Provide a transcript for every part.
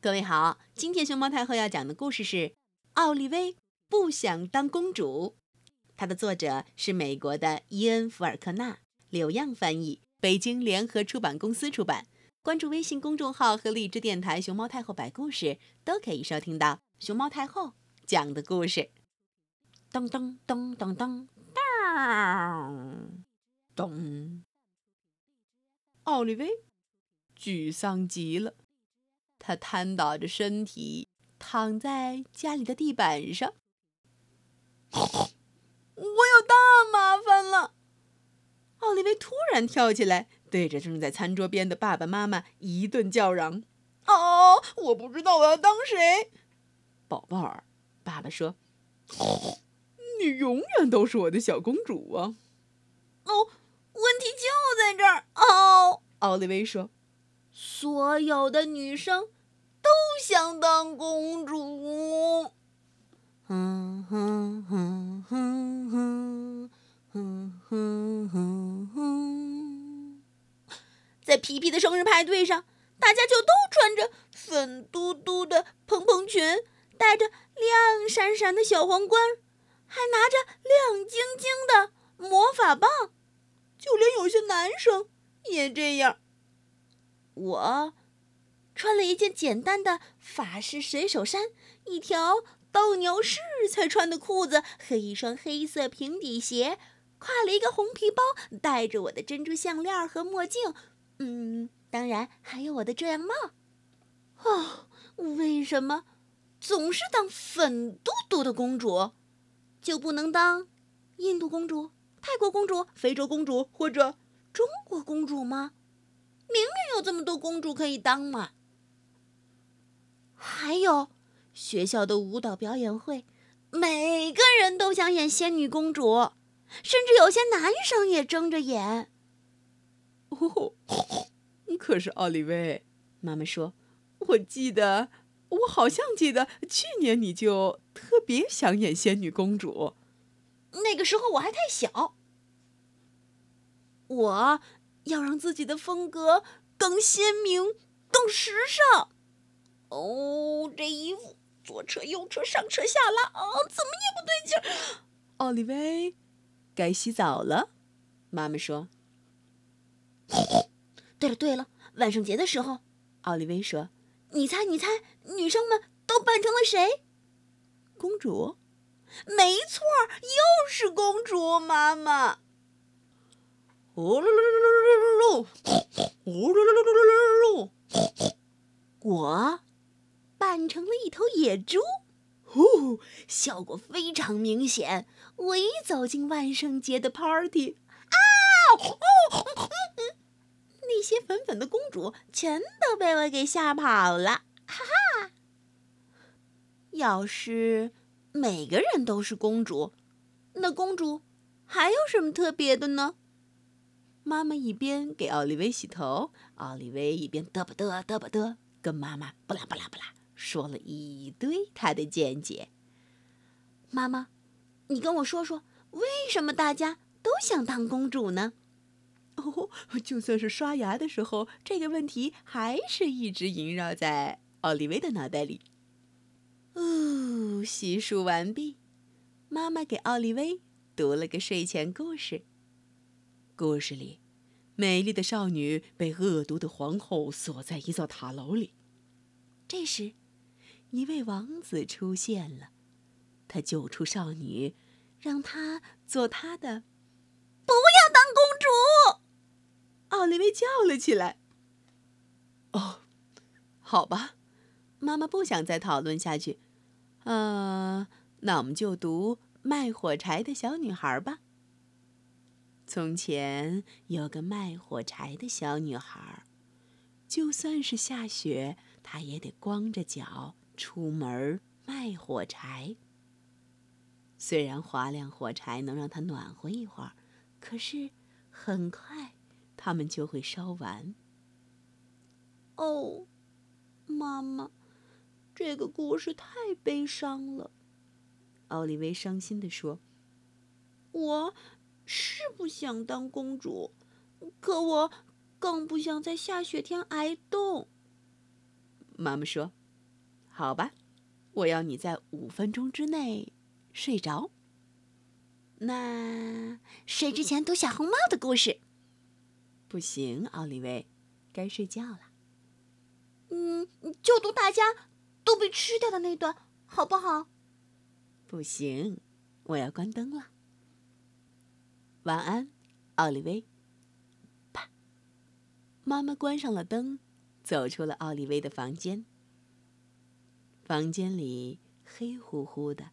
各位好，今天熊猫太后要讲的故事是《奥利薇不想当公主》，它的作者是美国的伊恩·福尔克纳，柳样翻译，北京联合出版公司出版。关注微信公众号和荔枝电台“熊猫太后摆故事”，都可以收听到熊猫太后讲的故事。噔噔噔噔噔当咚！奥利薇沮丧极了。他瘫倒着身体，躺在家里的地板上。我有大麻烦了！奥利维突然跳起来，对着正在餐桌边的爸爸妈妈一顿叫嚷：“哦，我不知道我要当谁。”宝宝儿，爸爸说：“你永远都是我的小公主啊！”哦，问题就在这儿。哦，奥利维说：“所有的女生。”想当公主。哼哼哼哼哼哼哼哼哼。在皮皮的生日派对上，大家就都穿着粉嘟嘟的蓬蓬裙，戴着亮闪闪的小皇冠，还拿着亮晶晶的魔法棒。就连有些男生也这样。我。穿了一件简单的法式水手衫，一条斗牛士才穿的裤子和一双黑色平底鞋，挎了一个红皮包，戴着我的珍珠项链和墨镜，嗯，当然还有我的遮阳帽。哦，为什么总是当粉嘟嘟的公主，就不能当印度公主、泰国公主、非洲公主或者中国公主吗？明明有这么多公主可以当嘛！还有，学校的舞蹈表演会，每个人都想演仙女公主，甚至有些男生也争着演。哦，可是奥利薇，妈妈说，我记得，我好像记得去年你就特别想演仙女公主。那个时候我还太小。我要让自己的风格更鲜明、更时尚。哦，这衣服左扯右扯，上扯下拉，啊，怎么也不对劲儿。奥利维，该洗澡了，妈妈说。对了对了，万圣节的时候，奥利维说：“你猜你猜，女生们都扮成了谁？”公主。没错，又是公主。妈妈。我。扮成了一头野猪，呼，效果非常明显。我一走进万圣节的 party，啊，哦，那些粉粉的公主全都被我给吓跑了，哈哈。要是每个人都是公主，那公主还有什么特别的呢？妈妈一边给奥利维洗头，奥利维一边嘚吧嘚嘚吧嘚，跟妈妈不啦不啦不啦。说了一堆他的见解。妈妈，你跟我说说，为什么大家都想当公主呢？哦，就算是刷牙的时候，这个问题还是一直萦绕在奥利维的脑袋里。哦，洗漱完毕，妈妈给奥利维读了个睡前故事。故事里，美丽的少女被恶毒的皇后锁在一座塔楼里。这时，一位王子出现了，他救出少女，让她做他的。不要当公主！奥利维叫了起来。哦，好吧，妈妈不想再讨论下去。呃，那我们就读卖火柴的小女孩吧。从前有个卖火柴的小女孩，就算是下雪，她也得光着脚。出门卖火柴。虽然划亮火柴能让他暖和一会儿，可是很快它们就会烧完。哦，妈妈，这个故事太悲伤了。奥利维伤心地说：“我是不想当公主，可我更不想在下雪天挨冻。”妈妈说。好吧，我要你在五分钟之内睡着。那睡之前读小红帽的故事，不行，奥利维，该睡觉了。嗯，就读大家都被吃掉的那段，好不好？不行，我要关灯了。晚安，奥利维。啪！妈妈关上了灯，走出了奥利维的房间。房间里黑乎乎的。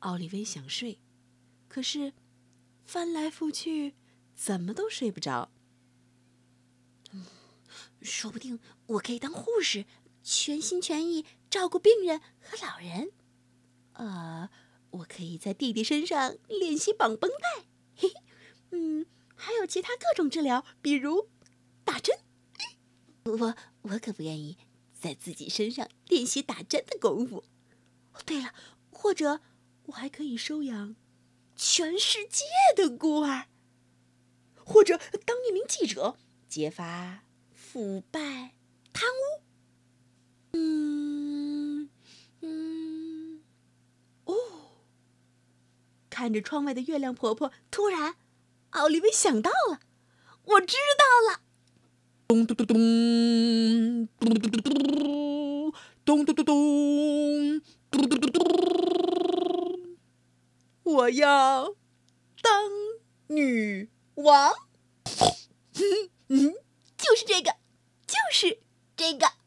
奥利维想睡。可是，翻来覆去，怎么都睡不着。说不定我可以当护士，全心全意照顾病人和老人。呃，我可以在弟弟身上练习绑绷带。嘿嘿，嗯，还有其他各种治疗，比如打针。我我可不愿意在自己身上练习打针的功夫。对了，或者我还可以收养。全世界的孤儿，或者当一名记者，揭发腐败、贪污。嗯嗯，哦，看着窗外的月亮婆婆，突然，奥利维想到了，我知道了。咚咚咚咚，咚咚咚咚，咚咚咚咚，咚咚咚咚。我要当女王，嗯嗯，就是这个，就是这个。